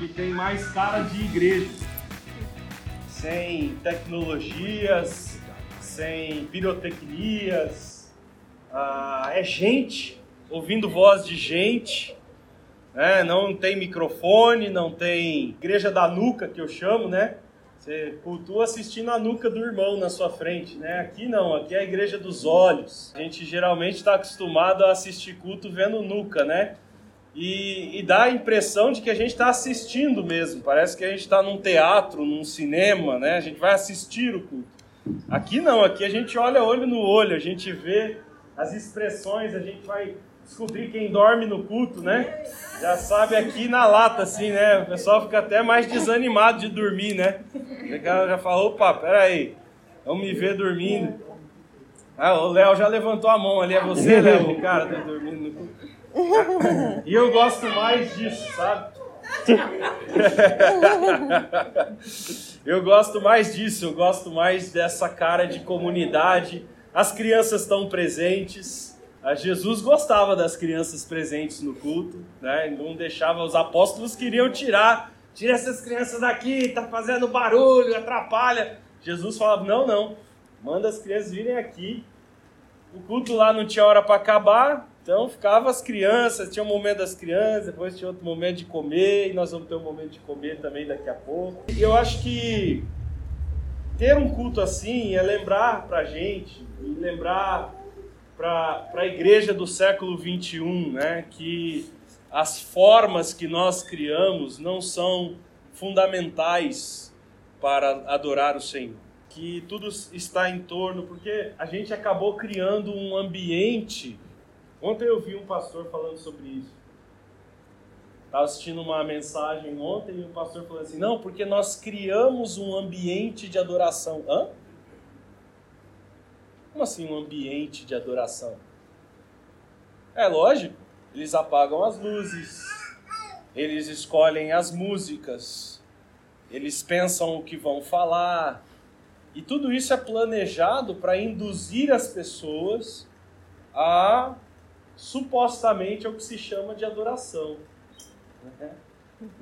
que tem mais cara de igreja. Sem tecnologias, sem pirotecnias. Ah, é gente, ouvindo voz de gente. Né? Não tem microfone, não tem igreja da nuca, que eu chamo, né? Você cultua assistindo a nuca do irmão na sua frente, né? Aqui não, aqui é a igreja dos olhos. A gente geralmente está acostumado a assistir culto vendo nuca, né? E, e dá a impressão de que a gente está assistindo mesmo. Parece que a gente está num teatro, num cinema, né? A gente vai assistir o culto. Aqui não, aqui a gente olha olho no olho, a gente vê as expressões, a gente vai descobrir quem dorme no culto, né? Já sabe aqui na lata, assim, né? O pessoal fica até mais desanimado de dormir, né? Já, já fala, opa, peraí, vamos me ver dormindo. Ah, o Léo já levantou a mão ali, é você, Léo, o cara tá dormindo no culto. E eu gosto mais disso, sabe? eu gosto mais disso, eu gosto mais dessa cara de comunidade. As crianças estão presentes, Jesus gostava das crianças presentes no culto, né? Não deixava, os apóstolos queriam tirar, tira essas crianças daqui, tá fazendo barulho, atrapalha. Jesus falava: não, não, manda as crianças virem aqui. O culto lá não tinha hora para acabar, então ficava as crianças, tinha um momento das crianças, depois tinha outro momento de comer, e nós vamos ter um momento de comer também daqui a pouco. E eu acho que ter um culto assim é lembrar pra gente, e lembrar para a igreja do século 21, né, que as formas que nós criamos não são fundamentais para adorar o Senhor. Que tudo está em torno, porque a gente acabou criando um ambiente. Ontem eu vi um pastor falando sobre isso. Estava assistindo uma mensagem ontem e o pastor falou assim: não, porque nós criamos um ambiente de adoração. Hã? Como assim um ambiente de adoração? É lógico, eles apagam as luzes, eles escolhem as músicas, eles pensam o que vão falar, e tudo isso é planejado para induzir as pessoas a supostamente ao que se chama de adoração. Né?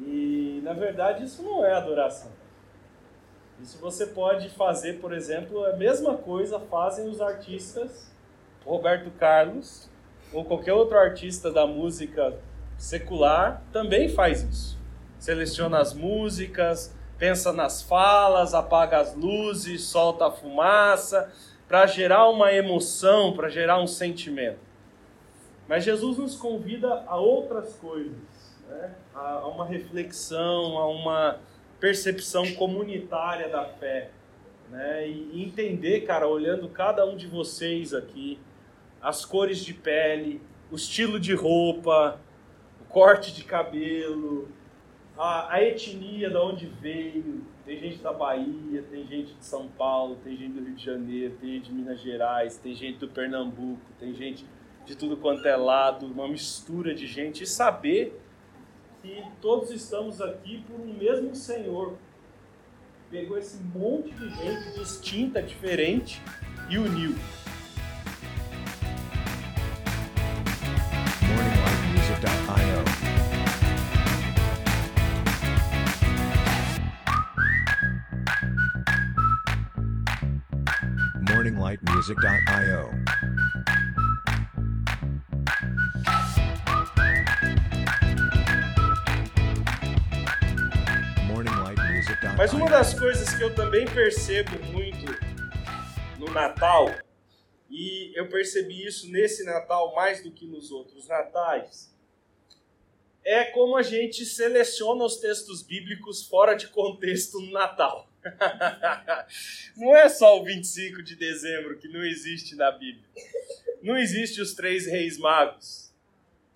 E na verdade isso não é adoração. Isso você pode fazer, por exemplo, a mesma coisa fazem os artistas Roberto Carlos ou qualquer outro artista da música secular também faz isso. Seleciona as músicas, pensa nas falas, apaga as luzes, solta a fumaça, para gerar uma emoção, para gerar um sentimento. Mas Jesus nos convida a outras coisas, né? a uma reflexão, a uma percepção comunitária da fé. Né? E entender, cara, olhando cada um de vocês aqui, as cores de pele, o estilo de roupa, o corte de cabelo, a, a etnia de onde veio. Tem gente da Bahia, tem gente de São Paulo, tem gente do Rio de Janeiro, tem gente de Minas Gerais, tem gente do Pernambuco, tem gente de tudo quanto é lado, uma mistura de gente. E saber que todos estamos aqui por um mesmo Senhor. Pegou esse monte de gente distinta, diferente e uniu. MorningLightMusic.io MorningLightMusic.io Mas uma das coisas que eu também percebo muito no Natal, e eu percebi isso nesse Natal mais do que nos outros natais, é como a gente seleciona os textos bíblicos fora de contexto no Natal. não é só o 25 de dezembro que não existe na Bíblia. Não existe os três reis magos.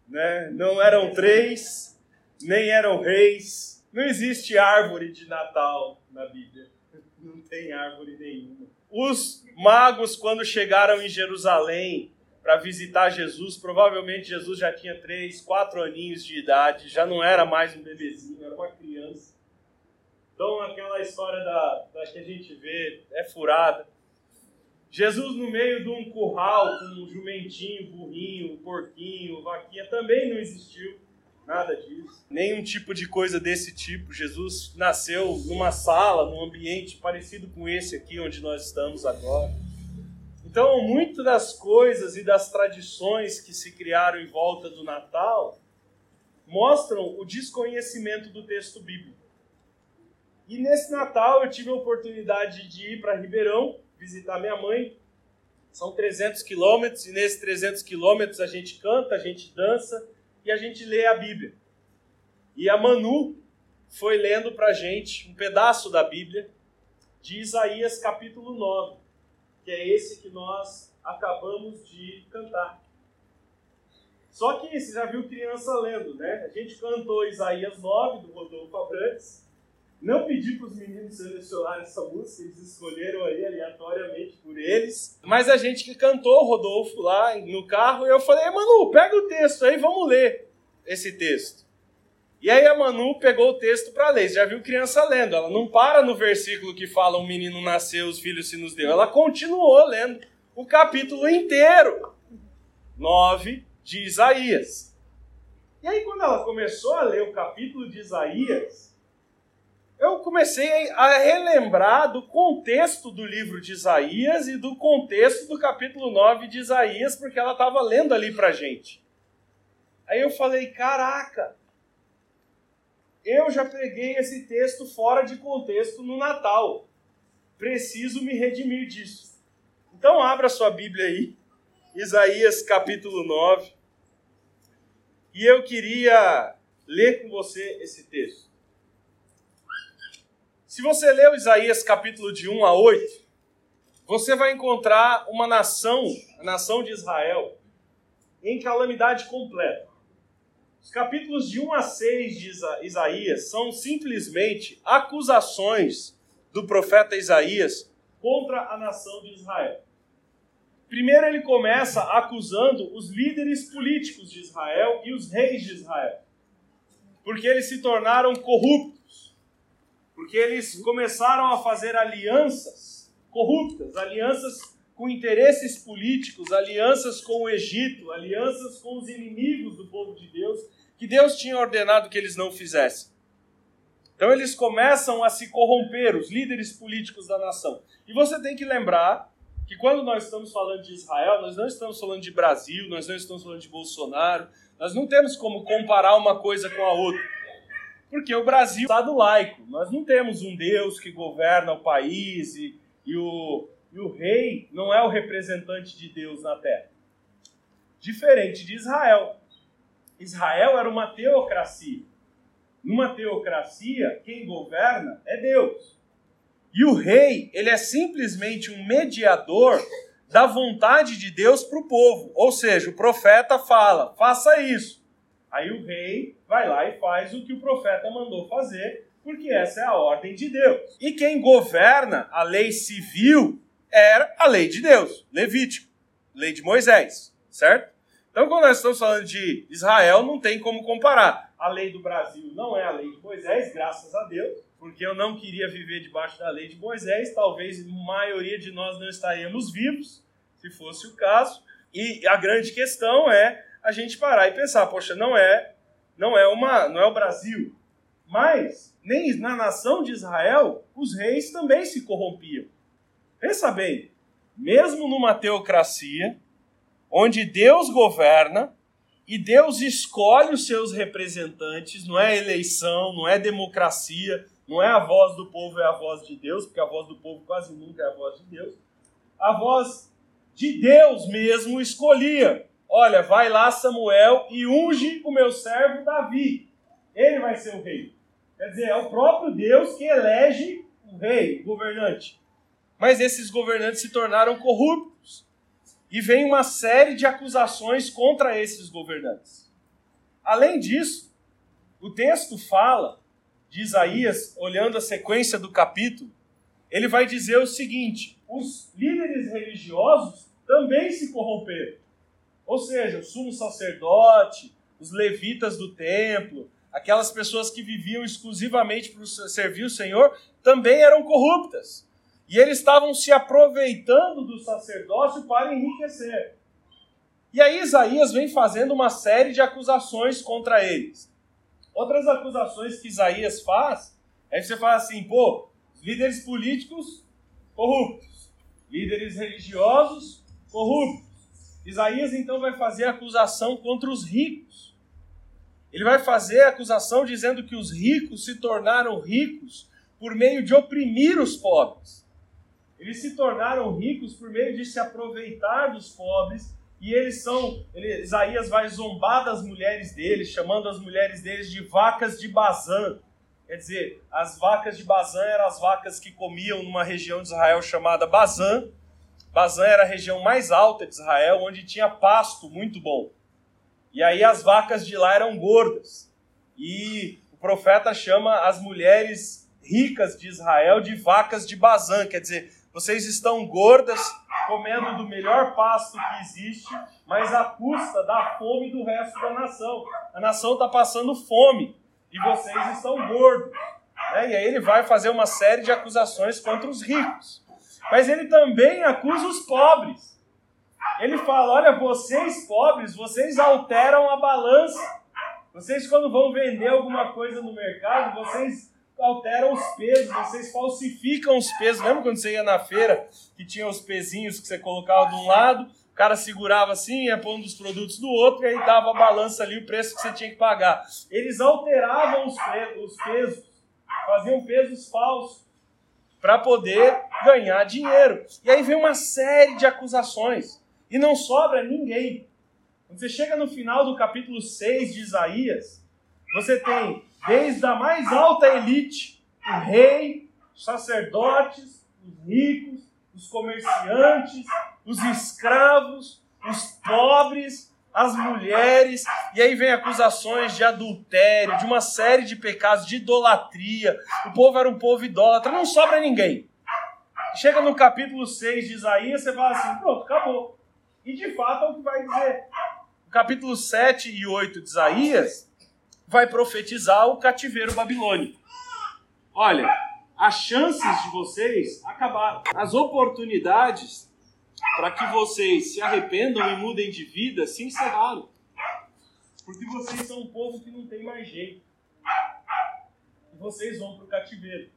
Né? Não eram três, nem eram reis, não existe árvore de Natal na Bíblia. Não tem árvore nenhuma. Os magos, quando chegaram em Jerusalém para visitar Jesus, provavelmente Jesus já tinha três, quatro aninhos de idade, já não era mais um bebezinho, era uma criança. Então, aquela história da, da que a gente vê é furada. Jesus no meio de um curral com um jumentinho, burrinho, porquinho, vaquinha, também não existiu Nada disso. Nenhum tipo de coisa desse tipo. Jesus nasceu numa sala, num ambiente parecido com esse aqui onde nós estamos agora. Então, muito das coisas e das tradições que se criaram em volta do Natal mostram o desconhecimento do texto bíblico. E nesse Natal eu tive a oportunidade de ir para Ribeirão visitar minha mãe. São 300 quilômetros e nesses 300 quilômetros a gente canta, a gente dança e a gente lê a Bíblia. E a Manu foi lendo para gente um pedaço da Bíblia de Isaías capítulo 9, que é esse que nós acabamos de cantar. Só que você já viu criança lendo, né? A gente cantou Isaías 9, do Rodolfo Abrantes. Não pedi para os meninos selecionarem essa música, eles escolheram aí aleatoriamente por eles. Mas a gente que cantou Rodolfo lá no carro, eu falei, Manu, pega o texto aí, vamos ler esse texto. E aí a Manu pegou o texto para ler. Você já viu criança lendo. Ela não para no versículo que fala o menino nasceu, os filhos se nos deu. Ela continuou lendo o capítulo inteiro. 9 de Isaías. E aí quando ela começou a ler o capítulo de Isaías, eu comecei a relembrar do contexto do livro de Isaías e do contexto do capítulo 9 de Isaías, porque ela estava lendo ali para gente. Aí eu falei: caraca, eu já peguei esse texto fora de contexto no Natal. Preciso me redimir disso. Então, abra sua Bíblia aí, Isaías capítulo 9. E eu queria ler com você esse texto. Se você leu Isaías capítulo de 1 a 8, você vai encontrar uma nação, a nação de Israel, em calamidade completa. Os capítulos de 1 a 6 de Isaías são simplesmente acusações do profeta Isaías contra a nação de Israel. Primeiro, ele começa acusando os líderes políticos de Israel e os reis de Israel, porque eles se tornaram corruptos porque eles começaram a fazer alianças corruptas, alianças com interesses políticos, alianças com o Egito, alianças com os inimigos do povo de Deus, que Deus tinha ordenado que eles não fizessem. Então eles começam a se corromper, os líderes políticos da nação. E você tem que lembrar que quando nós estamos falando de Israel, nós não estamos falando de Brasil, nós não estamos falando de Bolsonaro, nós não temos como comparar uma coisa com a outra. Porque o Brasil é um Estado laico. Nós não temos um Deus que governa o país e, e, o, e o rei não é o representante de Deus na terra. Diferente de Israel. Israel era uma teocracia. Numa teocracia, quem governa é Deus. E o rei, ele é simplesmente um mediador da vontade de Deus para o povo. Ou seja, o profeta fala: faça isso. Aí o rei vai lá e faz o que o profeta mandou fazer, porque essa é a ordem de Deus. E quem governa a lei civil era a lei de Deus, Levítico, lei de Moisés, certo? Então, quando nós estamos falando de Israel, não tem como comparar. A lei do Brasil não é a lei de Moisés, graças a Deus, porque eu não queria viver debaixo da lei de Moisés. Talvez a maioria de nós não estaríamos vivos, se fosse o caso. E a grande questão é a gente parar e pensar, poxa, não é, não é uma, não é o Brasil, mas nem na nação de Israel os reis também se corrompiam. Pensa bem, mesmo numa teocracia onde Deus governa e Deus escolhe os seus representantes, não é eleição, não é democracia, não é a voz do povo, é a voz de Deus, porque a voz do povo quase nunca é a voz de Deus. A voz de Deus mesmo escolhia Olha, vai lá Samuel e unge o meu servo Davi. Ele vai ser o rei. Quer dizer, é o próprio Deus que elege o rei, o governante. Mas esses governantes se tornaram corruptos. E vem uma série de acusações contra esses governantes. Além disso, o texto fala de Isaías, olhando a sequência do capítulo, ele vai dizer o seguinte: os líderes religiosos também se corromperam. Ou seja, o sumo sacerdote, os levitas do templo, aquelas pessoas que viviam exclusivamente para servir o Senhor, também eram corruptas. E eles estavam se aproveitando do sacerdócio para enriquecer. E aí Isaías vem fazendo uma série de acusações contra eles. Outras acusações que Isaías faz, é que você fala assim, pô, líderes políticos corruptos, líderes religiosos corruptos. Isaías então vai fazer acusação contra os ricos. Ele vai fazer acusação dizendo que os ricos se tornaram ricos por meio de oprimir os pobres. Eles se tornaram ricos por meio de se aproveitar dos pobres e eles são, ele, Isaías vai zombar das mulheres deles, chamando as mulheres deles de vacas de Bazã. Quer dizer, as vacas de Bazã eram as vacas que comiam numa região de Israel chamada Bazã. Bazã era a região mais alta de Israel, onde tinha pasto muito bom. E aí as vacas de lá eram gordas. E o profeta chama as mulheres ricas de Israel de vacas de Bazã, quer dizer, vocês estão gordas, comendo do melhor pasto que existe, mas à custa da fome do resto da nação. A nação está passando fome e vocês estão gordos. Né? E aí ele vai fazer uma série de acusações contra os ricos. Mas ele também acusa os pobres. Ele fala: olha, vocês pobres, vocês alteram a balança. Vocês, quando vão vender alguma coisa no mercado, vocês alteram os pesos, vocês falsificam os pesos. Lembra quando você ia na feira que tinha os pezinhos que você colocava de um lado, o cara segurava assim, ia pondo os produtos do outro e aí dava a balança ali, o preço que você tinha que pagar. Eles alteravam os, os pesos, faziam pesos falsos para poder ganhar dinheiro. E aí vem uma série de acusações e não sobra ninguém. Quando você chega no final do capítulo 6 de Isaías, você tem desde a mais alta elite, o rei, os sacerdotes, os ricos, os comerciantes, os escravos, os pobres, as mulheres, e aí vem acusações de adultério, de uma série de pecados, de idolatria. O povo era um povo idólatra, não sobra ninguém. Chega no capítulo 6 de Isaías, você fala assim: pronto, acabou. E de fato é o que vai dizer. No capítulo 7 e 8 de Isaías, vai profetizar o cativeiro babilônico. Olha, as chances de vocês acabaram. As oportunidades para que vocês se arrependam e mudem de vida se encerraram. Porque vocês são um povo que não tem mais jeito. E vocês vão para o cativeiro.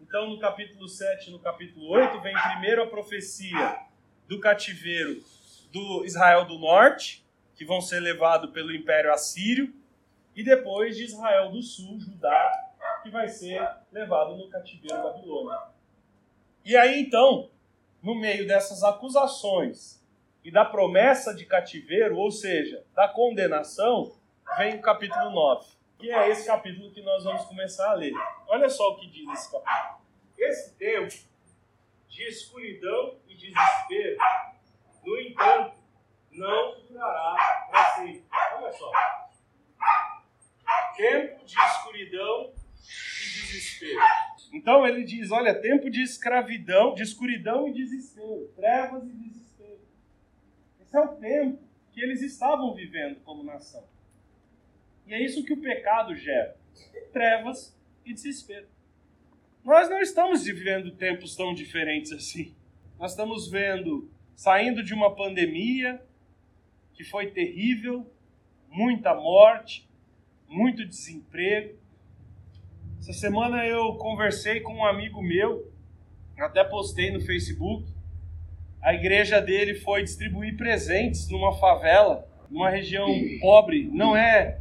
Então, no capítulo 7 e no capítulo 8, vem primeiro a profecia do cativeiro do Israel do Norte, que vão ser levados pelo Império Assírio e depois de Israel do Sul, Judá, que vai ser levado no cativeiro babilônico. E aí então, no meio dessas acusações e da promessa de cativeiro, ou seja, da condenação, vem o capítulo 9, que é esse capítulo que nós vamos começar a ler. Olha só o que diz esse capítulo. Esse tempo de escuridão e desespero, no entanto, não durará para sempre. Olha só tempo de escuridão e desespero. Então ele diz: olha, tempo de escravidão, de escuridão e desespero, trevas e desespero. Esse é o tempo que eles estavam vivendo como nação. E é isso que o pecado gera: trevas e desespero. Nós não estamos vivendo tempos tão diferentes assim. Nós estamos vendo, saindo de uma pandemia que foi terrível, muita morte, muito desemprego. Essa semana eu conversei com um amigo meu, até postei no Facebook. A igreja dele foi distribuir presentes numa favela, numa região pobre, não é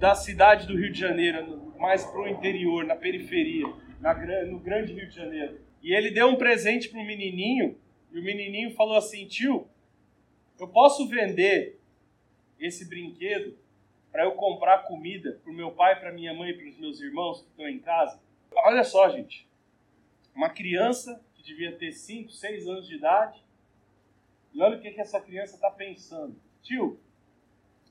da cidade do Rio de Janeiro, mais para o interior, na periferia, na, no grande Rio de Janeiro. E ele deu um presente para o menininho, e o menininho falou assim: tio, eu posso vender esse brinquedo para eu comprar comida para o meu pai, para minha mãe e para os meus irmãos que estão em casa. Olha só, gente. Uma criança que devia ter 5, 6 anos de idade. E olha o que, que essa criança está pensando. Tio,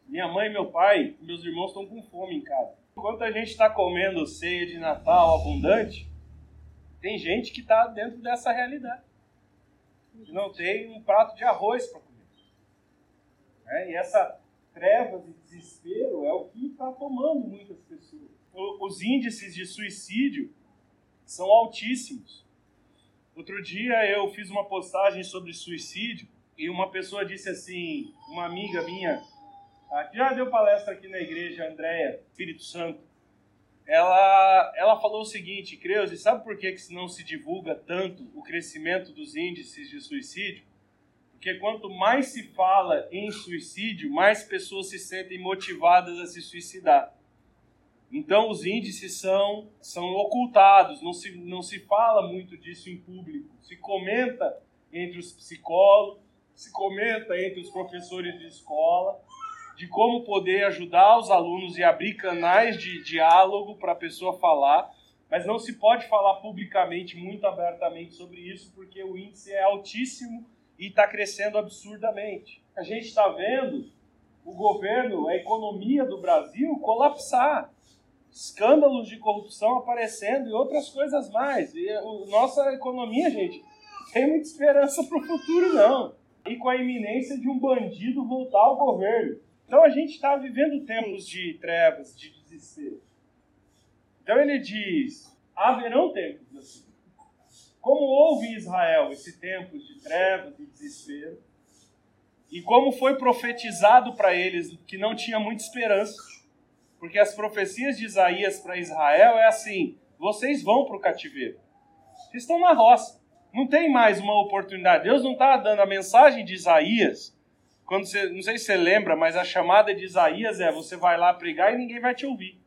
minha mãe, meu pai meus irmãos estão com fome em casa. Enquanto a gente está comendo ceia de Natal abundante, tem gente que está dentro dessa realidade. Que não tem um prato de arroz para comer. É, e essa trevas e desespero é o que está tomando muitas pessoas. Os índices de suicídio são altíssimos. Outro dia eu fiz uma postagem sobre suicídio e uma pessoa disse assim, uma amiga minha, que já deu palestra aqui na igreja, Andréia, Espírito Santo, ela, ela falou o seguinte, Creuze, sabe por que, que não se divulga tanto o crescimento dos índices de suicídio? Porque quanto mais se fala em suicídio, mais pessoas se sentem motivadas a se suicidar. Então os índices são, são ocultados, não se, não se fala muito disso em público. Se comenta entre os psicólogos, se comenta entre os professores de escola, de como poder ajudar os alunos e abrir canais de diálogo para a pessoa falar, mas não se pode falar publicamente, muito abertamente sobre isso, porque o índice é altíssimo e está crescendo absurdamente. A gente está vendo o governo, a economia do Brasil colapsar, escândalos de corrupção aparecendo e outras coisas mais. E a nossa economia, gente, tem muita esperança para o futuro, não. E com a iminência de um bandido voltar ao governo. Então a gente está vivendo tempos de trevas, de desespero. Então ele diz: haverão tempos assim. Como houve em Israel esse tempo de trevas e desespero, e como foi profetizado para eles que não tinha muita esperança, porque as profecias de Isaías para Israel é assim: vocês vão para o cativeiro, vocês estão na roça, não tem mais uma oportunidade. Deus não está dando a mensagem de Isaías quando você, não sei se você lembra, mas a chamada de Isaías é: você vai lá pregar e ninguém vai te ouvir.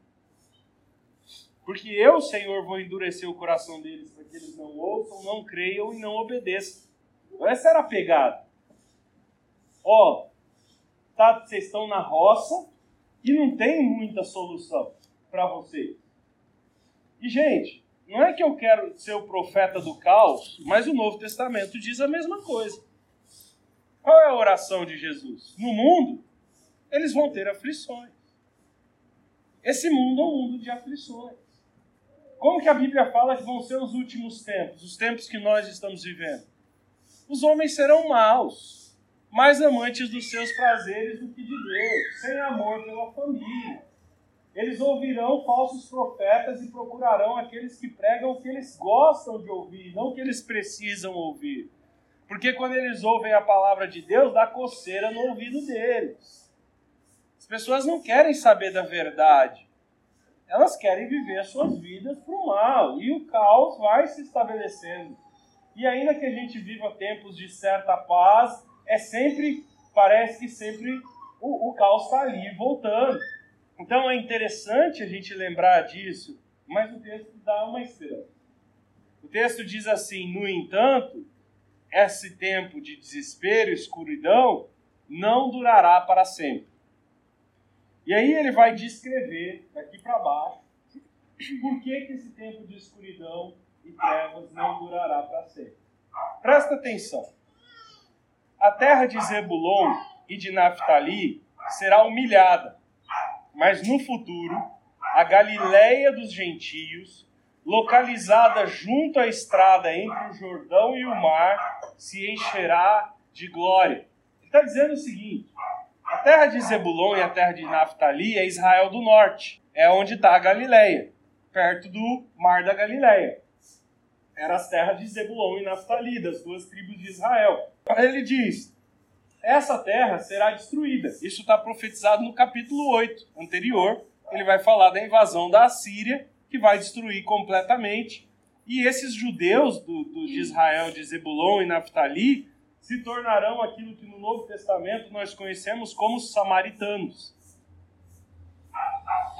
Porque eu, Senhor, vou endurecer o coração deles para que eles não ouçam, não creiam e não obedeçam. Então, essa era a pegada. Ó, tá, vocês estão na roça e não tem muita solução para vocês. E, gente, não é que eu quero ser o profeta do caos, mas o Novo Testamento diz a mesma coisa. Qual é a oração de Jesus? No mundo, eles vão ter aflições. Esse mundo é um mundo de aflições. Como que a Bíblia fala que vão ser os últimos tempos, os tempos que nós estamos vivendo? Os homens serão maus, mais amantes dos seus prazeres do que de Deus, sem amor pela família. Eles ouvirão falsos profetas e procurarão aqueles que pregam o que eles gostam de ouvir, não o que eles precisam ouvir. Porque quando eles ouvem a palavra de Deus, dá coceira no ouvido deles. As pessoas não querem saber da verdade. Elas querem viver as suas vidas para o mal. E o caos vai se estabelecendo. E ainda que a gente viva tempos de certa paz, é sempre, parece que sempre o, o caos está ali voltando. Então é interessante a gente lembrar disso, mas o texto dá uma esperança. O texto diz assim: no entanto, esse tempo de desespero e escuridão não durará para sempre. E aí ele vai descrever daqui para baixo por que, que esse tempo de escuridão e trevas não durará para sempre. Presta atenção. A terra de Zebulon e de Naphtali será humilhada, mas no futuro a Galileia dos gentios localizada junto à estrada entre o Jordão e o mar, se encherá de glória. Ele está dizendo o seguinte: terra de Zebulon e a terra de Naphtali é Israel do norte, é onde está a Galileia, perto do mar da Galileia. Eram as terras de Zebulon e Naphtali, das duas tribos de Israel. Ele diz: essa terra será destruída. Isso está profetizado no capítulo 8 anterior. Ele vai falar da invasão da Assíria que vai destruir completamente. E esses judeus do, do, de Israel, de Zebulon e Naphtali, se tornarão aquilo que no Novo Testamento nós conhecemos como samaritanos.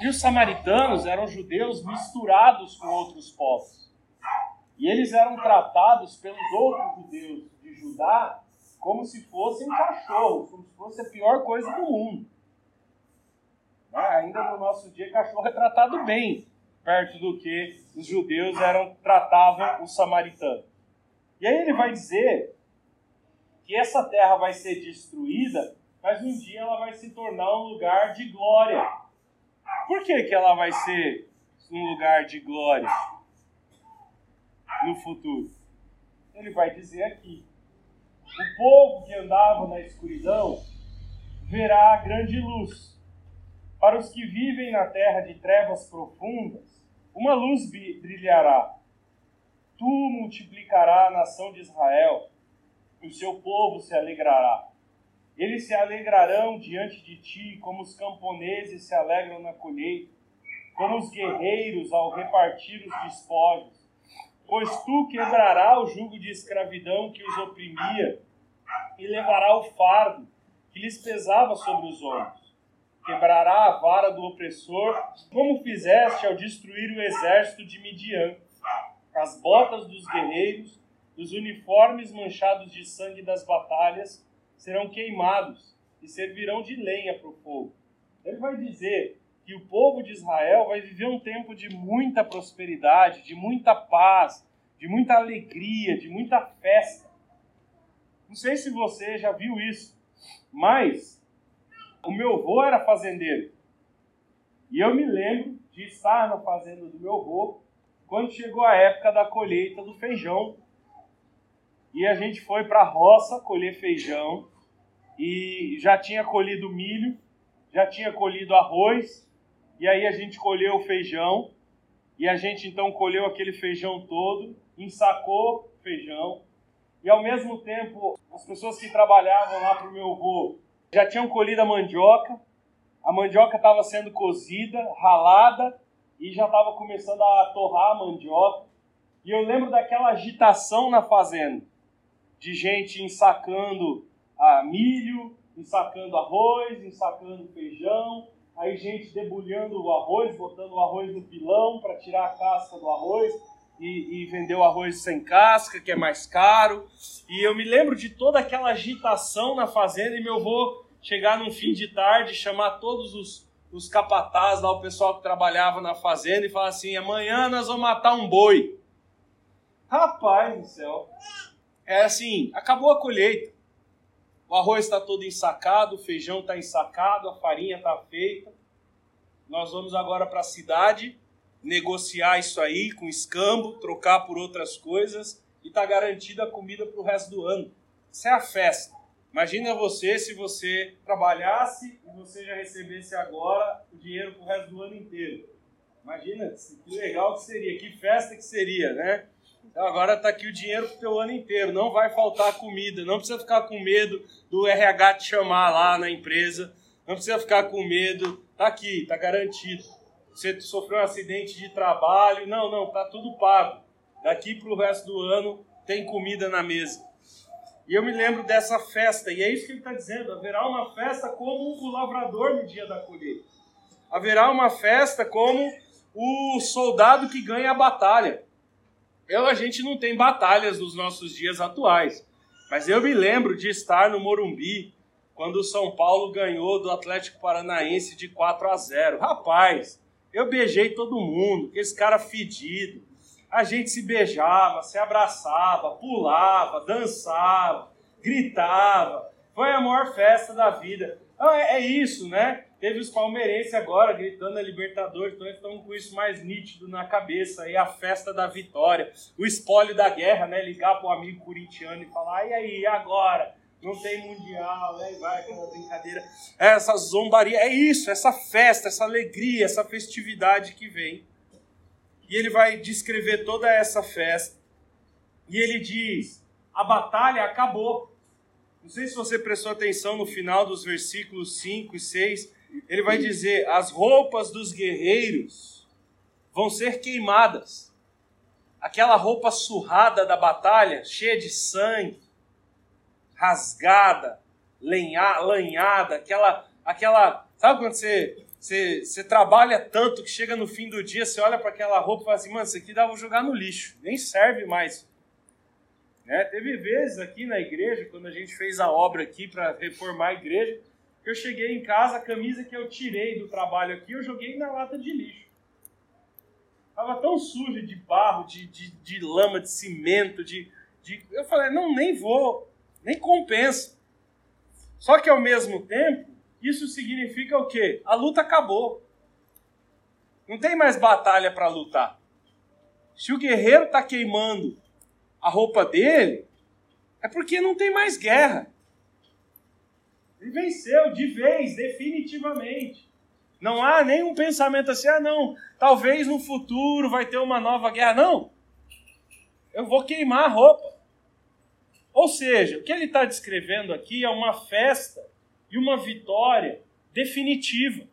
E os samaritanos eram judeus misturados com outros povos. E eles eram tratados pelos outros judeus de Judá como se fossem cachorros, como se fosse a pior coisa do mundo. Ainda no nosso dia, cachorro é tratado bem perto do que os judeus eram tratavam os samaritanos. E aí ele vai dizer que essa terra vai ser destruída, mas um dia ela vai se tornar um lugar de glória. Por que, que ela vai ser um lugar de glória no futuro? Ele vai dizer aqui: o povo que andava na escuridão verá a grande luz. Para os que vivem na terra de trevas profundas, uma luz brilhará. Tu multiplicará a nação de Israel, o seu povo se alegrará. Eles se alegrarão diante de ti, como os camponeses se alegram na colheita, como os guerreiros ao repartir os despojos. Pois tu quebrará o jugo de escravidão que os oprimia e levará o fardo que lhes pesava sobre os ombros. Quebrará a vara do opressor, como fizeste ao destruir o exército de Midian. As botas dos guerreiros, os uniformes manchados de sangue das batalhas serão queimados e servirão de lenha para o fogo. Ele vai dizer que o povo de Israel vai viver um tempo de muita prosperidade, de muita paz, de muita alegria, de muita festa. Não sei se você já viu isso, mas o meu avô era fazendeiro. E eu me lembro de estar na fazenda do meu avô quando chegou a época da colheita do feijão. E a gente foi para a roça colher feijão e já tinha colhido milho, já tinha colhido arroz e aí a gente colheu o feijão, e a gente então colheu aquele feijão todo, ensacou feijão, e ao mesmo tempo as pessoas que trabalhavam lá para o meu avô já tinham colhido a mandioca, a mandioca estava sendo cozida, ralada, e já estava começando a torrar a mandioca. E eu lembro daquela agitação na fazenda, de gente ensacando a milho, ensacando arroz, ensacando feijão, aí gente debulhando o arroz, botando o arroz no pilão para tirar a casca do arroz e, e vender o arroz sem casca, que é mais caro. E eu me lembro de toda aquela agitação na fazenda e meu avô chegar num fim de tarde, chamar todos os, os capatazes lá, o pessoal que trabalhava na fazenda e falar assim, amanhã nós vamos matar um boi. Rapaz do céu. É assim, acabou a colheita. O arroz está todo ensacado, o feijão está ensacado, a farinha está feita. Nós vamos agora para a cidade negociar isso aí com escambo, trocar por outras coisas e está garantida a comida para o resto do ano. Isso é a festa. Imagina você se você trabalhasse e você já recebesse agora o dinheiro para o resto do ano inteiro. Imagina que legal que seria, que festa que seria, né? Então agora está aqui o dinheiro para o teu ano inteiro, não vai faltar comida, não precisa ficar com medo do RH te chamar lá na empresa, não precisa ficar com medo, tá aqui, tá garantido. Você sofreu um acidente de trabalho, não, não, tá tudo pago. Daqui para o resto do ano tem comida na mesa. E eu me lembro dessa festa, e é isso que ele está dizendo: haverá uma festa como o lavrador no dia da colheita. Haverá uma festa como o soldado que ganha a batalha. Eu, a gente não tem batalhas nos nossos dias atuais. Mas eu me lembro de estar no Morumbi quando o São Paulo ganhou do Atlético Paranaense de 4 a 0. Rapaz, eu beijei todo mundo, esse cara fedido. A gente se beijava, se abraçava, pulava, dançava, gritava. Foi a maior festa da vida. Então, é, é isso, né? Teve os palmeirenses agora gritando a Libertadores, então estão com isso mais nítido na cabeça. Aí a festa da vitória, o espólio da guerra, né? Ligar para o amigo corintiano e falar: e aí, agora? Não tem mundial, né? Vai aquela brincadeira. Essa zombaria, é isso, essa festa, essa alegria, essa festividade que vem. E ele vai descrever toda essa festa. E ele diz: a batalha acabou. Não sei se você prestou atenção no final dos versículos 5 e 6 ele vai dizer: as roupas dos guerreiros vão ser queimadas. Aquela roupa surrada da batalha, cheia de sangue, rasgada, lenha, lanhada, aquela, aquela. Sabe quando você, você, você trabalha tanto que chega no fim do dia, você olha para aquela roupa e fala assim: mano, isso aqui dá pra jogar no lixo, nem serve mais. Né? Teve vezes aqui na igreja, quando a gente fez a obra aqui para reformar a igreja, eu cheguei em casa, a camisa que eu tirei do trabalho aqui, eu joguei na lata de lixo. Tava tão suja de barro, de, de, de lama, de cimento, de, de. Eu falei, não, nem vou, nem compensa. Só que ao mesmo tempo, isso significa o quê? A luta acabou. Não tem mais batalha para lutar. Se o guerreiro está queimando a roupa dele, é porque não tem mais guerra. Venceu de vez, definitivamente. Não há nenhum pensamento assim, ah, não, talvez no futuro vai ter uma nova guerra. Não. Eu vou queimar a roupa. Ou seja, o que ele está descrevendo aqui é uma festa e uma vitória definitiva.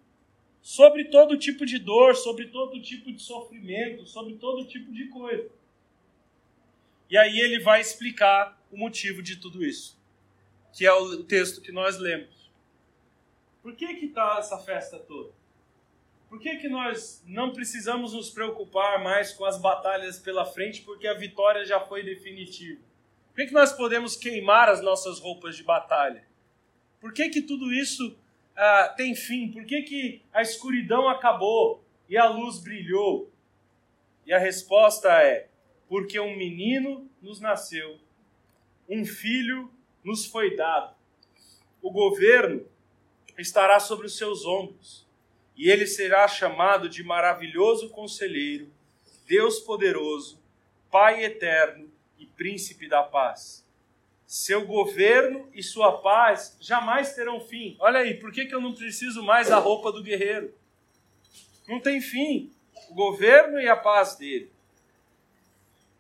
sobre todo tipo de dor, sobre todo tipo de sofrimento, sobre todo tipo de coisa. E aí ele vai explicar o motivo de tudo isso, que é o texto que nós lemos. Por que que está essa festa toda? Por que, que nós não precisamos nos preocupar mais com as batalhas pela frente, porque a vitória já foi definitiva? Por que, que nós podemos queimar as nossas roupas de batalha? Por que, que tudo isso ah, tem fim? Por que, que a escuridão acabou e a luz brilhou? E a resposta é: porque um menino nos nasceu, um filho nos foi dado. O governo estará sobre os seus ombros, e ele será chamado de maravilhoso conselheiro, Deus poderoso, Pai eterno e príncipe da paz. Seu governo e sua paz jamais terão fim. Olha aí, por que, que eu não preciso mais da roupa do guerreiro? Não tem fim. O governo e a paz dele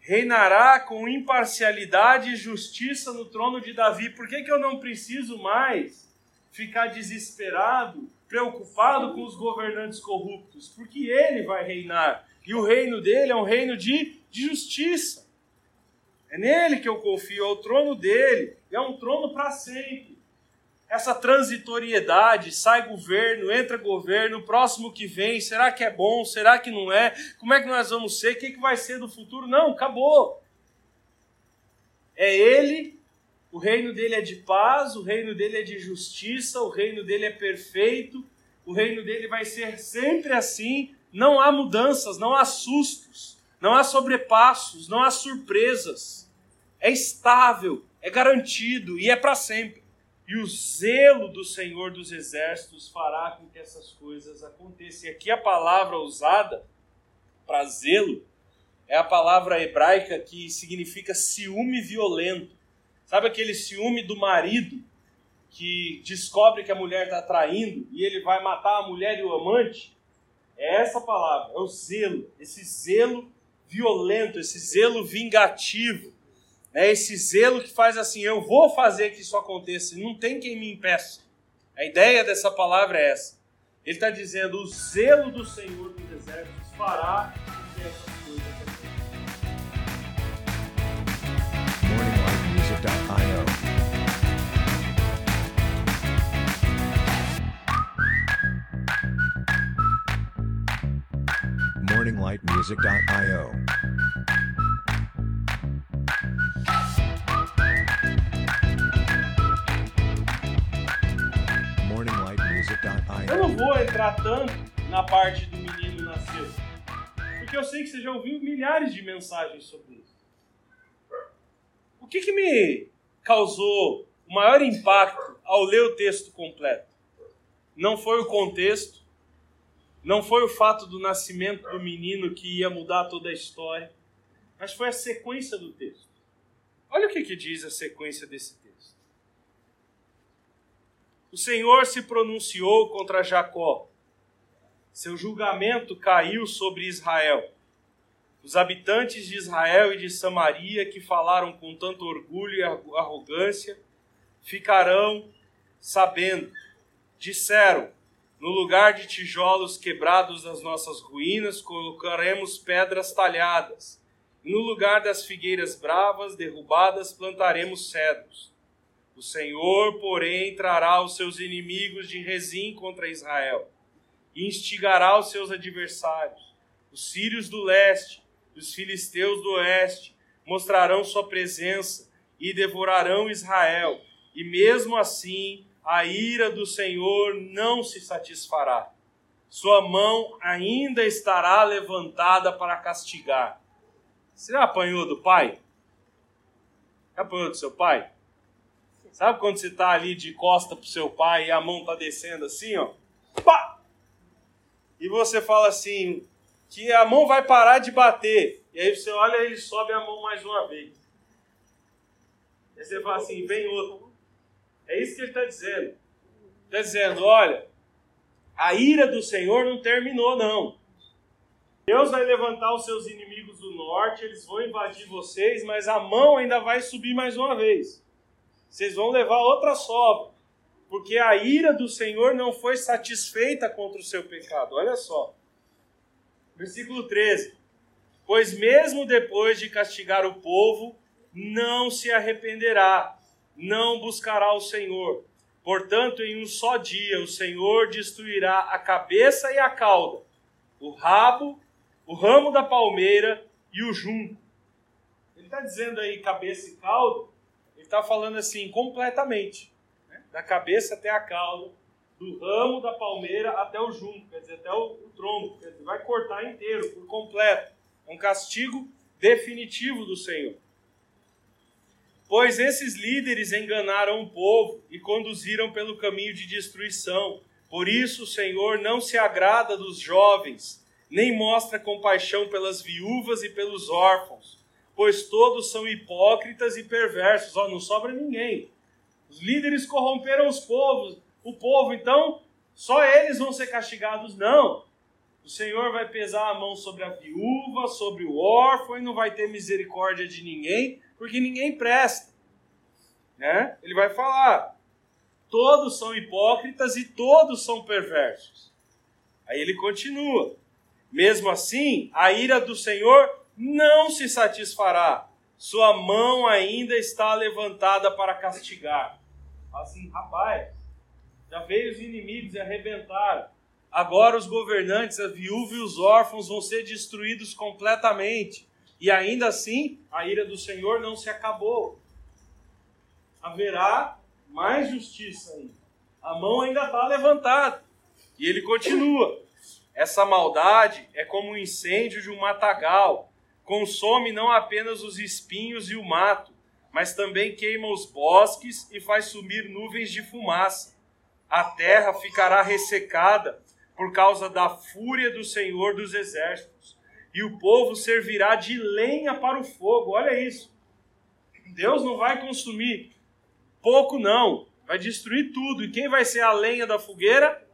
reinará com imparcialidade e justiça no trono de Davi. Por que, que eu não preciso mais ficar desesperado, preocupado com os governantes corruptos? Porque ele vai reinar. E o reino dele é um reino de, de justiça. É nele que eu confio, é o trono dele. É um trono para sempre essa transitoriedade, sai governo, entra governo, próximo que vem, será que é bom, será que não é? Como é que nós vamos ser? O que, que vai ser do futuro? Não, acabou. É ele, o reino dele é de paz, o reino dele é de justiça, o reino dele é perfeito, o reino dele vai ser sempre assim, não há mudanças, não há sustos, não há sobrepassos, não há surpresas. É estável, é garantido e é para sempre. E o zelo do Senhor dos Exércitos fará com que essas coisas aconteçam. E aqui a palavra usada para zelo é a palavra hebraica que significa ciúme violento. Sabe aquele ciúme do marido que descobre que a mulher está traindo e ele vai matar a mulher e o amante? É essa palavra, é o zelo, esse zelo violento, esse zelo vingativo é esse zelo que faz assim, eu vou fazer que isso aconteça, não tem quem me impeça. A ideia dessa palavra é essa. Ele está dizendo, o zelo do Senhor dos Exércitos fará que essas coisas MorningLightMusic.io MorningLightMusic.io vou entrar tanto na parte do menino nascer, porque eu sei que você já ouviu milhares de mensagens sobre isso. O que, que me causou o maior impacto ao ler o texto completo? Não foi o contexto, não foi o fato do nascimento do menino que ia mudar toda a história, mas foi a sequência do texto. Olha o que, que diz a sequência desse texto. O Senhor se pronunciou contra Jacó. Seu julgamento caiu sobre Israel. Os habitantes de Israel e de Samaria, que falaram com tanto orgulho e arrogância, ficarão sabendo. Disseram: No lugar de tijolos quebrados das nossas ruínas, colocaremos pedras talhadas no lugar das figueiras bravas derrubadas, plantaremos cedros. O Senhor, porém, trará os seus inimigos de Rezim contra Israel e instigará os seus adversários. Os sírios do leste, os filisteus do oeste, mostrarão sua presença e devorarão Israel. E mesmo assim, a ira do Senhor não se satisfará. Sua mão ainda estará levantada para castigar você já apanhou do pai? Já apanhou do seu pai? Sabe quando você está ali de costa pro seu pai e a mão está descendo assim, ó? Pá! E você fala assim, que a mão vai parar de bater. E aí você olha ele sobe a mão mais uma vez. E você fala assim, vem outro. É isso que ele está dizendo. Está dizendo, olha, a ira do Senhor não terminou, não. Deus vai levantar os seus inimigos do norte, eles vão invadir vocês, mas a mão ainda vai subir mais uma vez. Vocês vão levar outra sova. porque a ira do Senhor não foi satisfeita contra o seu pecado. Olha só. Versículo 13. Pois mesmo depois de castigar o povo, não se arrependerá, não buscará o Senhor. Portanto, em um só dia o Senhor destruirá a cabeça e a cauda, o rabo, o ramo da palmeira e o junco. Ele está dizendo aí cabeça e cauda, está falando assim completamente, né? da cabeça até a cauda, do ramo da palmeira até o junco, quer dizer, até o, o tronco, quer dizer, vai cortar inteiro, por completo. É um castigo definitivo do Senhor. Pois esses líderes enganaram o povo e conduziram pelo caminho de destruição. Por isso o Senhor não se agrada dos jovens, nem mostra compaixão pelas viúvas e pelos órfãos, pois todos são hipócritas e perversos. Ó, não sobra ninguém. Os líderes corromperam os povos, o povo, então só eles vão ser castigados? Não. O Senhor vai pesar a mão sobre a viúva, sobre o órfão, e não vai ter misericórdia de ninguém, porque ninguém presta. Né? Ele vai falar: todos são hipócritas e todos são perversos. Aí ele continua: mesmo assim, a ira do Senhor não se satisfará, sua mão ainda está levantada para castigar. Assim, rapaz, já veio os inimigos e arrebentaram. Agora os governantes, a viúva e os órfãos vão ser destruídos completamente. E ainda assim, a ira do Senhor não se acabou. Haverá mais justiça ainda. A mão ainda está levantada. E ele continua. Essa maldade é como um incêndio de um matagal. Consome não apenas os espinhos e o mato, mas também queima os bosques e faz sumir nuvens de fumaça. A terra ficará ressecada por causa da fúria do Senhor dos exércitos. E o povo servirá de lenha para o fogo. Olha isso. Deus não vai consumir pouco, não. Vai destruir tudo. E quem vai ser a lenha da fogueira?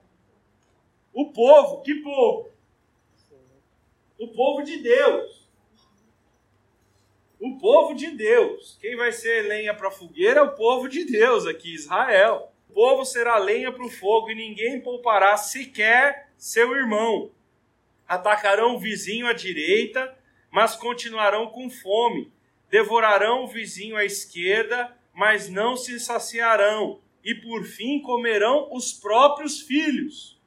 O povo. Que povo? O povo de Deus. O povo de Deus. Quem vai ser lenha para a fogueira é o povo de Deus aqui, Israel. O povo será lenha para o fogo e ninguém poupará sequer seu irmão. Atacarão o vizinho à direita, mas continuarão com fome. Devorarão o vizinho à esquerda, mas não se saciarão. E por fim comerão os próprios filhos.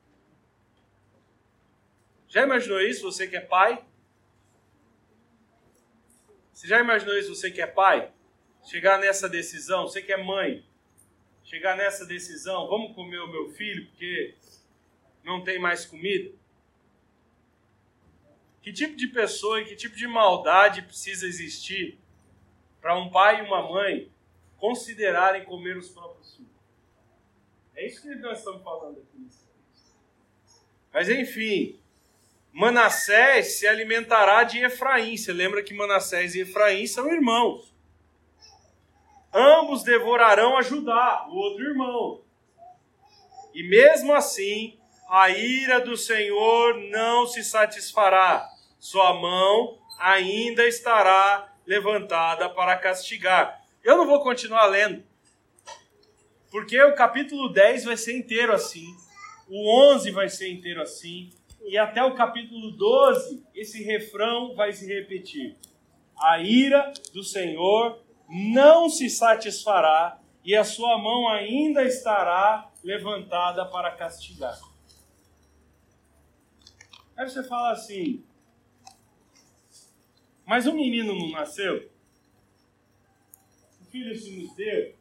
Já imaginou isso, você que é pai? Você já imaginou isso, você que é pai? Chegar nessa decisão, você que é mãe, chegar nessa decisão, vamos comer o meu filho porque não tem mais comida? Que tipo de pessoa e que tipo de maldade precisa existir para um pai e uma mãe considerarem comer os próprios filhos? É isso que nós estamos falando aqui. Mas enfim, Manassés se alimentará de Efraim. Você lembra que Manassés e Efraim são irmãos ambos devorarão a Judá, o outro irmão. E mesmo assim, a ira do Senhor não se satisfará, sua mão ainda estará levantada para castigar. Eu não vou continuar lendo, porque o capítulo 10 vai ser inteiro assim, o 11 vai ser inteiro assim, e até o capítulo 12 esse refrão vai se repetir. A ira do Senhor não se satisfará e a sua mão ainda estará levantada para castigar. Aí você fala assim, mas o menino não nasceu? O filho se nos deu?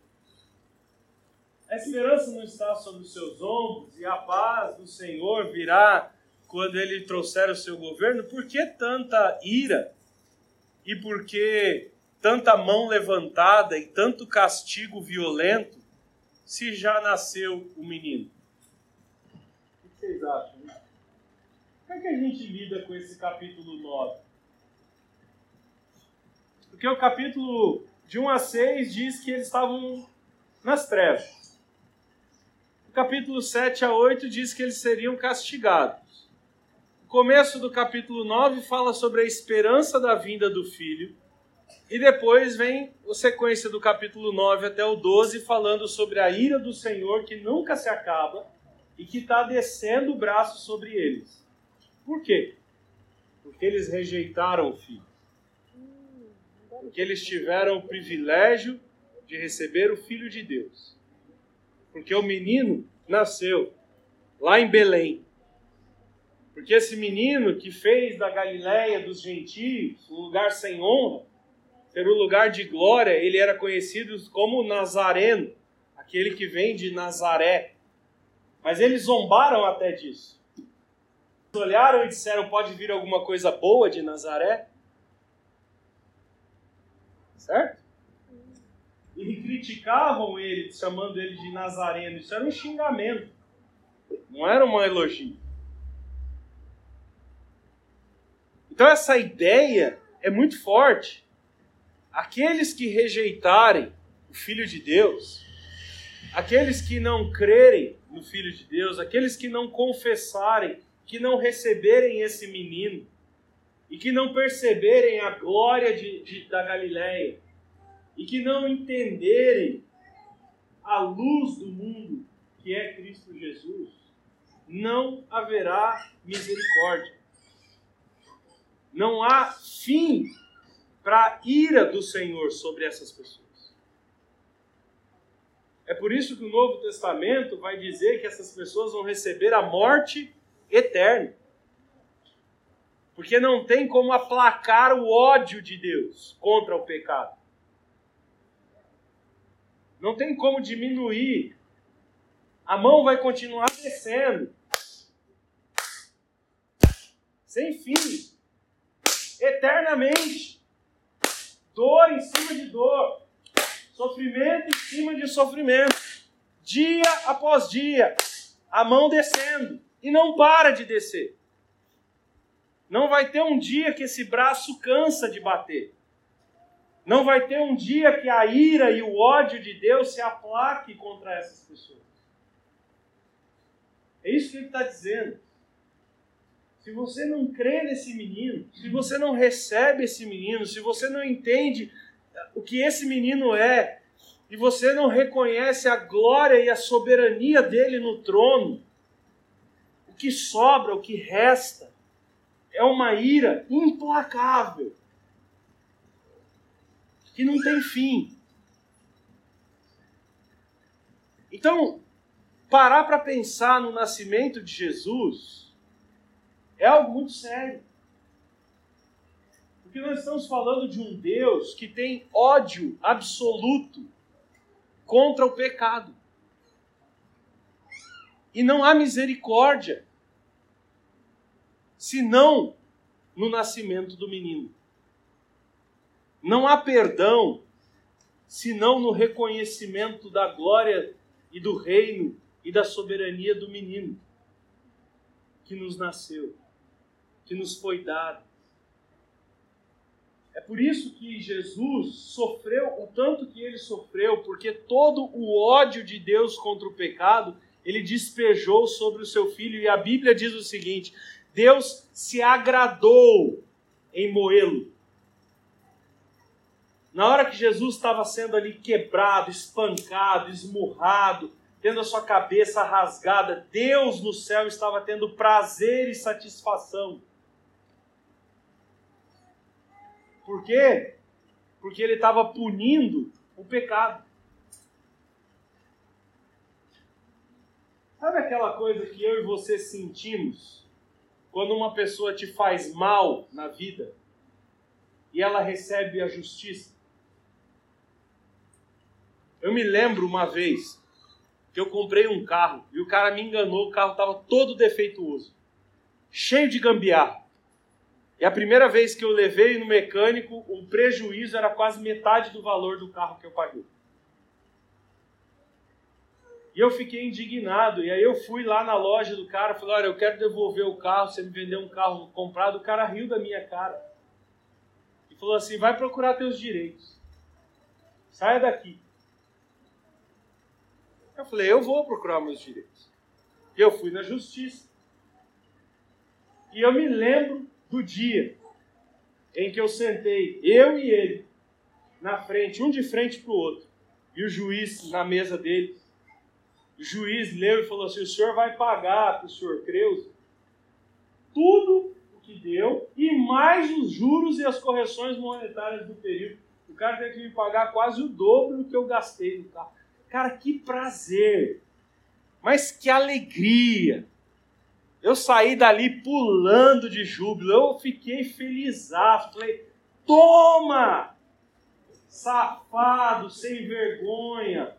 A esperança não está sobre os seus ombros e a paz do Senhor virá quando ele trouxer o seu governo? Por que tanta ira? E por que tanta mão levantada e tanto castigo violento se já nasceu o menino? O que vocês acham? Como é que a gente lida com esse capítulo 9? Porque o capítulo de 1 a 6 diz que eles estavam nas trevas. O capítulo 7 a 8 diz que eles seriam castigados. Começo do capítulo 9 fala sobre a esperança da vinda do filho E depois vem a sequência do capítulo 9 até o 12, falando sobre a ira do Senhor que nunca se acaba e que está descendo o braço sobre eles. Por quê? Porque eles rejeitaram o filho. Porque eles tiveram o privilégio de receber o filho de Deus. Porque o menino nasceu lá em Belém. Porque esse menino que fez da Galiléia dos gentios um lugar sem honra, ser um lugar de glória, ele era conhecido como Nazareno, aquele que vem de Nazaré. Mas eles zombaram até disso. Eles olharam e disseram: pode vir alguma coisa boa de Nazaré? Certo? E criticavam ele, chamando ele de Nazareno. Isso era um xingamento, não era um elogio. Então, essa ideia é muito forte. Aqueles que rejeitarem o Filho de Deus, aqueles que não crerem no Filho de Deus, aqueles que não confessarem, que não receberem esse menino e que não perceberem a glória de, de, da Galileia e que não entenderem a luz do mundo que é Cristo Jesus, não haverá misericórdia. Não há fim para a ira do Senhor sobre essas pessoas. É por isso que o Novo Testamento vai dizer que essas pessoas vão receber a morte eterna. Porque não tem como aplacar o ódio de Deus contra o pecado. Não tem como diminuir. A mão vai continuar descendo. Sem fim. Eternamente. Dor em cima de dor Sofrimento em cima de sofrimento. Dia após dia. A mão descendo. E não para de descer. Não vai ter um dia que esse braço cansa de bater. Não vai ter um dia que a ira e o ódio de Deus se aplaque contra essas pessoas. É isso que ele está dizendo. Se você não crê nesse menino, se você não recebe esse menino, se você não entende o que esse menino é, e você não reconhece a glória e a soberania dele no trono, o que sobra, o que resta, é uma ira implacável, que não tem fim. Então, parar para pensar no nascimento de Jesus é algo muito sério. Porque nós estamos falando de um Deus que tem ódio absoluto contra o pecado. E não há misericórdia senão no nascimento do menino. Não há perdão senão no reconhecimento da glória e do reino e da soberania do menino que nos nasceu, que nos foi dado. É por isso que Jesus sofreu o tanto que ele sofreu, porque todo o ódio de Deus contra o pecado ele despejou sobre o seu filho. E a Bíblia diz o seguinte: Deus se agradou em moê-lo. Na hora que Jesus estava sendo ali quebrado, espancado, esmurrado, tendo a sua cabeça rasgada, Deus no céu estava tendo prazer e satisfação Por quê? Porque ele estava punindo o pecado. Sabe aquela coisa que eu e você sentimos quando uma pessoa te faz mal na vida e ela recebe a justiça? Eu me lembro uma vez que eu comprei um carro e o cara me enganou, o carro estava todo defeituoso, cheio de gambiarra. E a primeira vez que eu levei no mecânico, o prejuízo era quase metade do valor do carro que eu paguei. E eu fiquei indignado. E aí eu fui lá na loja do cara, falei: "Olha, eu quero devolver o carro, você me vendeu um carro comprado". O cara riu da minha cara. E falou assim: "Vai procurar teus direitos. Saia daqui". Eu falei: "Eu vou procurar meus direitos". E eu fui na justiça. E eu me lembro do dia em que eu sentei, eu e ele, na frente, um de frente para o outro. E o juiz na mesa dele. O juiz leu e falou assim: o senhor vai pagar para o senhor Creus tudo o que deu e mais os juros e as correções monetárias do período. O cara teve que me pagar quase o dobro do que eu gastei no carro. Cara, que prazer! Mas que alegria! Eu saí dali pulando de júbilo, eu fiquei feliz. Falei, toma! Safado, sem vergonha.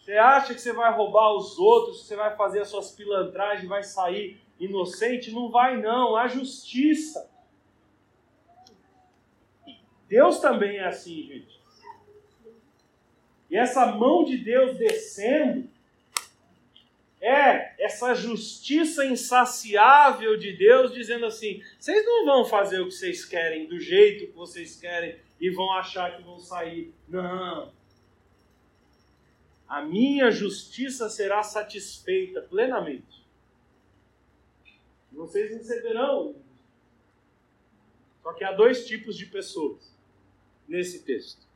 Você acha que você vai roubar os outros, você vai fazer as suas pilantragens, vai sair inocente? Não vai não, há justiça. Deus também é assim, gente. E essa mão de Deus descendo é essa justiça insaciável de Deus dizendo assim: vocês não vão fazer o que vocês querem do jeito que vocês querem e vão achar que vão sair. Não. A minha justiça será satisfeita plenamente. Vocês receberão. Só que há dois tipos de pessoas nesse texto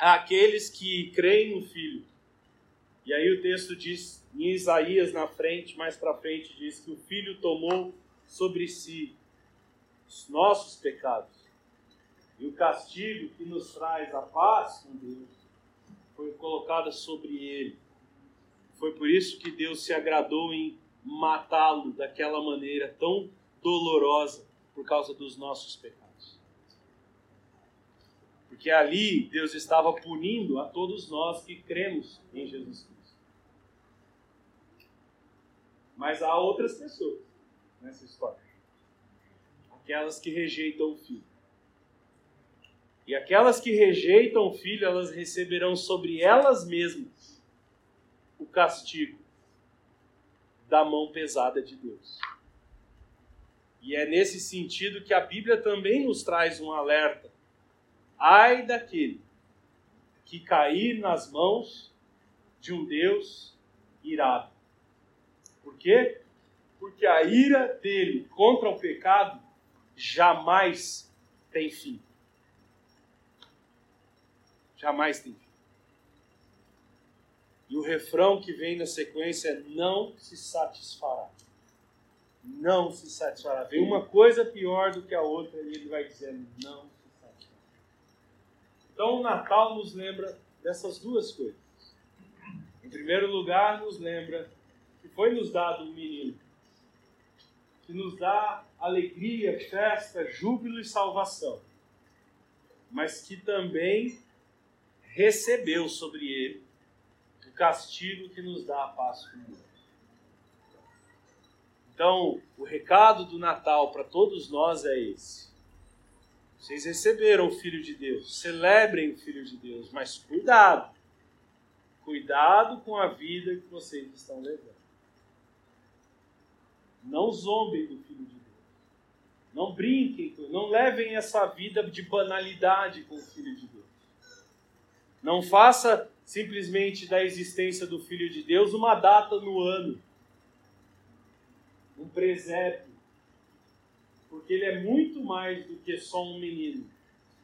aqueles que creem no Filho. E aí o texto diz, em Isaías na frente, mais para frente, diz que o Filho tomou sobre si os nossos pecados. E o castigo que nos traz a paz com Deus foi colocado sobre ele. Foi por isso que Deus se agradou em matá-lo daquela maneira tão dolorosa por causa dos nossos pecados. Porque ali Deus estava punindo a todos nós que cremos em Jesus Cristo. Mas há outras pessoas nessa história. Aquelas que rejeitam o filho. E aquelas que rejeitam o filho, elas receberão sobre elas mesmas o castigo da mão pesada de Deus. E é nesse sentido que a Bíblia também nos traz um alerta Ai daquele que cair nas mãos de um Deus irado. Quê? Porque a ira dele contra o pecado jamais tem fim. Jamais tem fim. E o refrão que vem na sequência é: não se satisfará. Não se satisfará. Vem uma coisa pior do que a outra e ele vai dizendo: não então o Natal nos lembra dessas duas coisas. Em primeiro lugar, nos lembra foi nos dado um menino, que nos dá alegria, festa, júbilo e salvação, mas que também recebeu sobre ele o castigo que nos dá a paz com Deus. Então, o recado do Natal para todos nós é esse vocês receberam o Filho de Deus, celebrem o Filho de Deus, mas cuidado. Cuidado com a vida que vocês estão levando. Não zombem do Filho de Deus. Não brinquem, não levem essa vida de banalidade com o Filho de Deus. Não faça simplesmente da existência do Filho de Deus uma data no ano, um presépio porque ele é muito mais do que só um menino.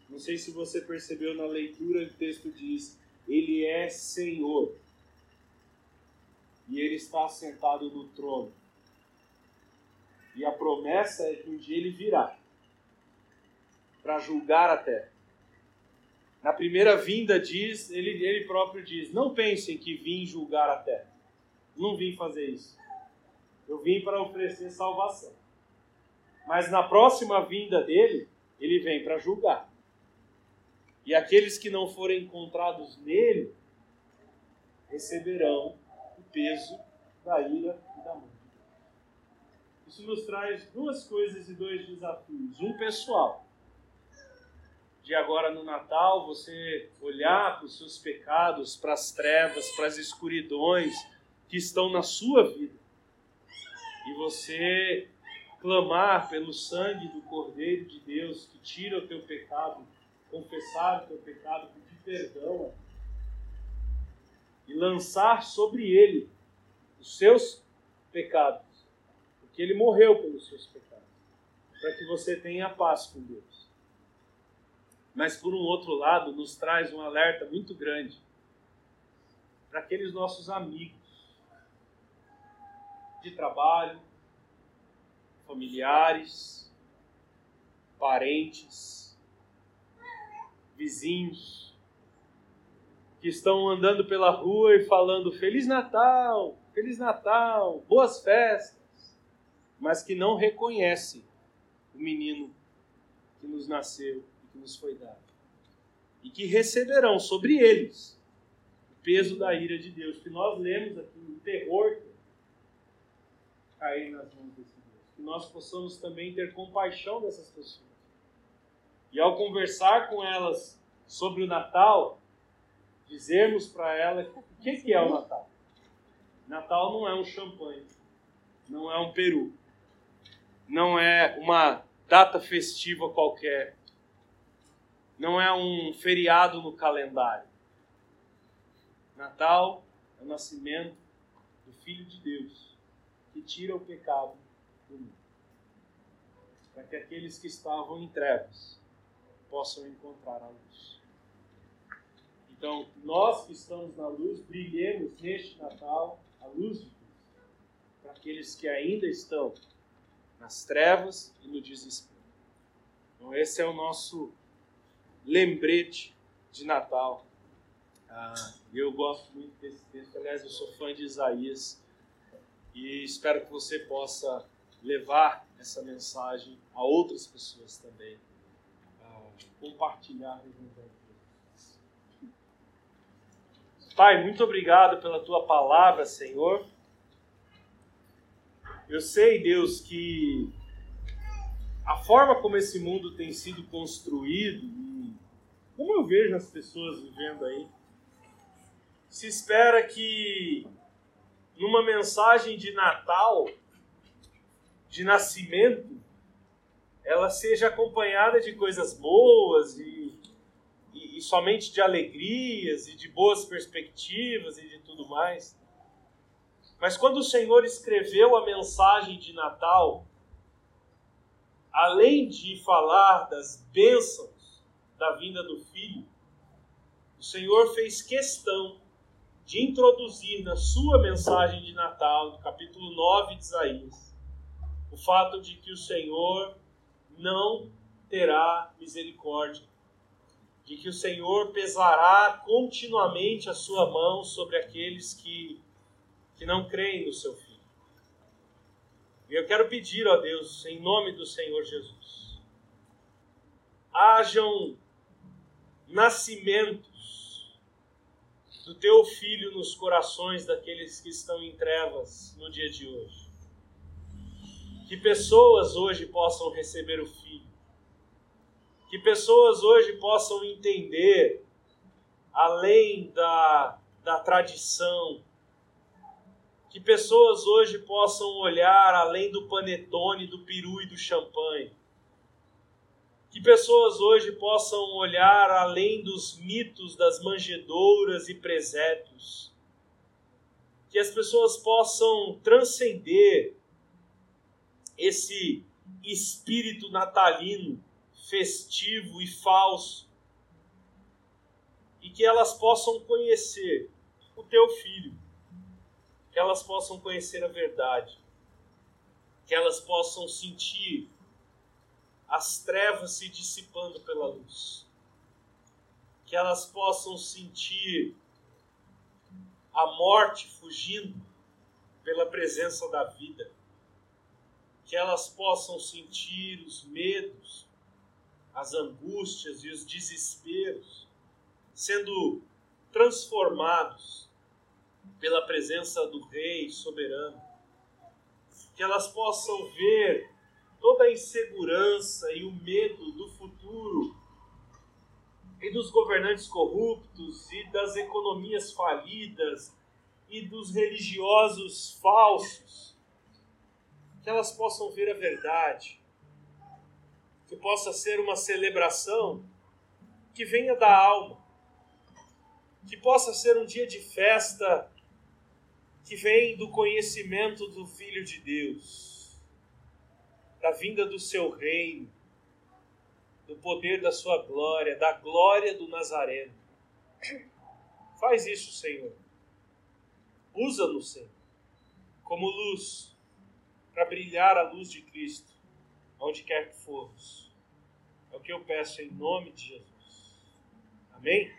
Não sei se você percebeu na leitura, o texto diz: Ele é Senhor. E ele está sentado no trono. E a promessa é que um dia ele virá para julgar a terra. Na primeira vinda diz, ele, ele próprio diz: Não pensem que vim julgar a terra. Não vim fazer isso. Eu vim para oferecer salvação. Mas na próxima vinda dele, ele vem para julgar. E aqueles que não forem encontrados nele receberão o peso da ira. Isso nos traz duas coisas e dois desafios. Um pessoal. De agora no Natal, você olhar para os seus pecados, para as trevas, para as escuridões que estão na sua vida. E você clamar pelo sangue do Cordeiro de Deus que tira o teu pecado, confessar o teu pecado, pedir perdão e lançar sobre ele os seus pecados, porque ele morreu pelos seus pecados, para que você tenha paz com Deus. mas por um outro lado nos traz um alerta muito grande para aqueles nossos amigos de trabalho, familiares, parentes, vizinhos, que estão andando pela rua e falando Feliz Natal, Feliz Natal, boas festas, mas que não reconhecem o menino que nos nasceu e que nos foi dado. E que receberão sobre eles o peso da ira de Deus, que nós lemos aqui, o terror cair nas mãos desse Deus. Que nós possamos também ter compaixão dessas pessoas. E ao conversar com elas sobre o Natal, dizermos para elas o que, que é o Natal. Natal não é um champanhe, não é um peru, não é uma data festiva qualquer, não é um feriado no calendário. Natal é o nascimento do Filho de Deus que tira o pecado do mundo. Para que aqueles que estavam em trevas possam encontrar a luz. Então, nós que estamos na luz, brilhemos neste Natal a luz de Deus. Para aqueles que ainda estão nas trevas e no desespero. Então, esse é o nosso lembrete de Natal. Ah, eu gosto muito desse texto. Aliás, eu sou fã de Isaías e espero que você possa levar essa mensagem a outras pessoas também, compartilhar o Evangelho. Pai, muito obrigado pela tua palavra, Senhor. Eu sei, Deus, que a forma como esse mundo tem sido construído, como eu vejo as pessoas vivendo aí, se espera que numa mensagem de Natal, de nascimento, ela seja acompanhada de coisas boas e, e, e, somente de alegrias e de boas perspectivas e de tudo mais. Mas quando o Senhor escreveu a mensagem de Natal, além de falar das bênçãos da vinda do Filho, o Senhor fez questão de introduzir na sua mensagem de Natal, no capítulo 9 de Isaías, o fato de que o Senhor não terá misericórdia, de que o Senhor pesará continuamente a sua mão sobre aqueles que, que não creem no seu Filho. E eu quero pedir, ó Deus, em nome do Senhor Jesus, hajam nascimentos do teu filho nos corações daqueles que estão em trevas no dia de hoje. Que pessoas hoje possam receber o filho. Que pessoas hoje possam entender, além da, da tradição, que pessoas hoje possam olhar além do panetone, do peru e do champanhe que pessoas hoje possam olhar além dos mitos das manjedouras e presépios. Que as pessoas possam transcender esse espírito natalino, festivo e falso. E que elas possam conhecer o teu filho. Que elas possam conhecer a verdade. Que elas possam sentir as trevas se dissipando pela luz. Que elas possam sentir a morte fugindo pela presença da vida. Que elas possam sentir os medos, as angústias e os desesperos sendo transformados pela presença do Rei soberano. Que elas possam ver toda a insegurança e o medo do futuro e dos governantes corruptos e das economias falidas e dos religiosos falsos, que elas possam ver a verdade, que possa ser uma celebração que venha da alma, que possa ser um dia de festa que vem do conhecimento do Filho de Deus da vinda do seu reino, do poder da sua glória, da glória do Nazareno. Faz isso, Senhor. Usa-nos, Senhor, como luz, para brilhar a luz de Cristo, onde quer que formos. É o que eu peço em nome de Jesus. Amém?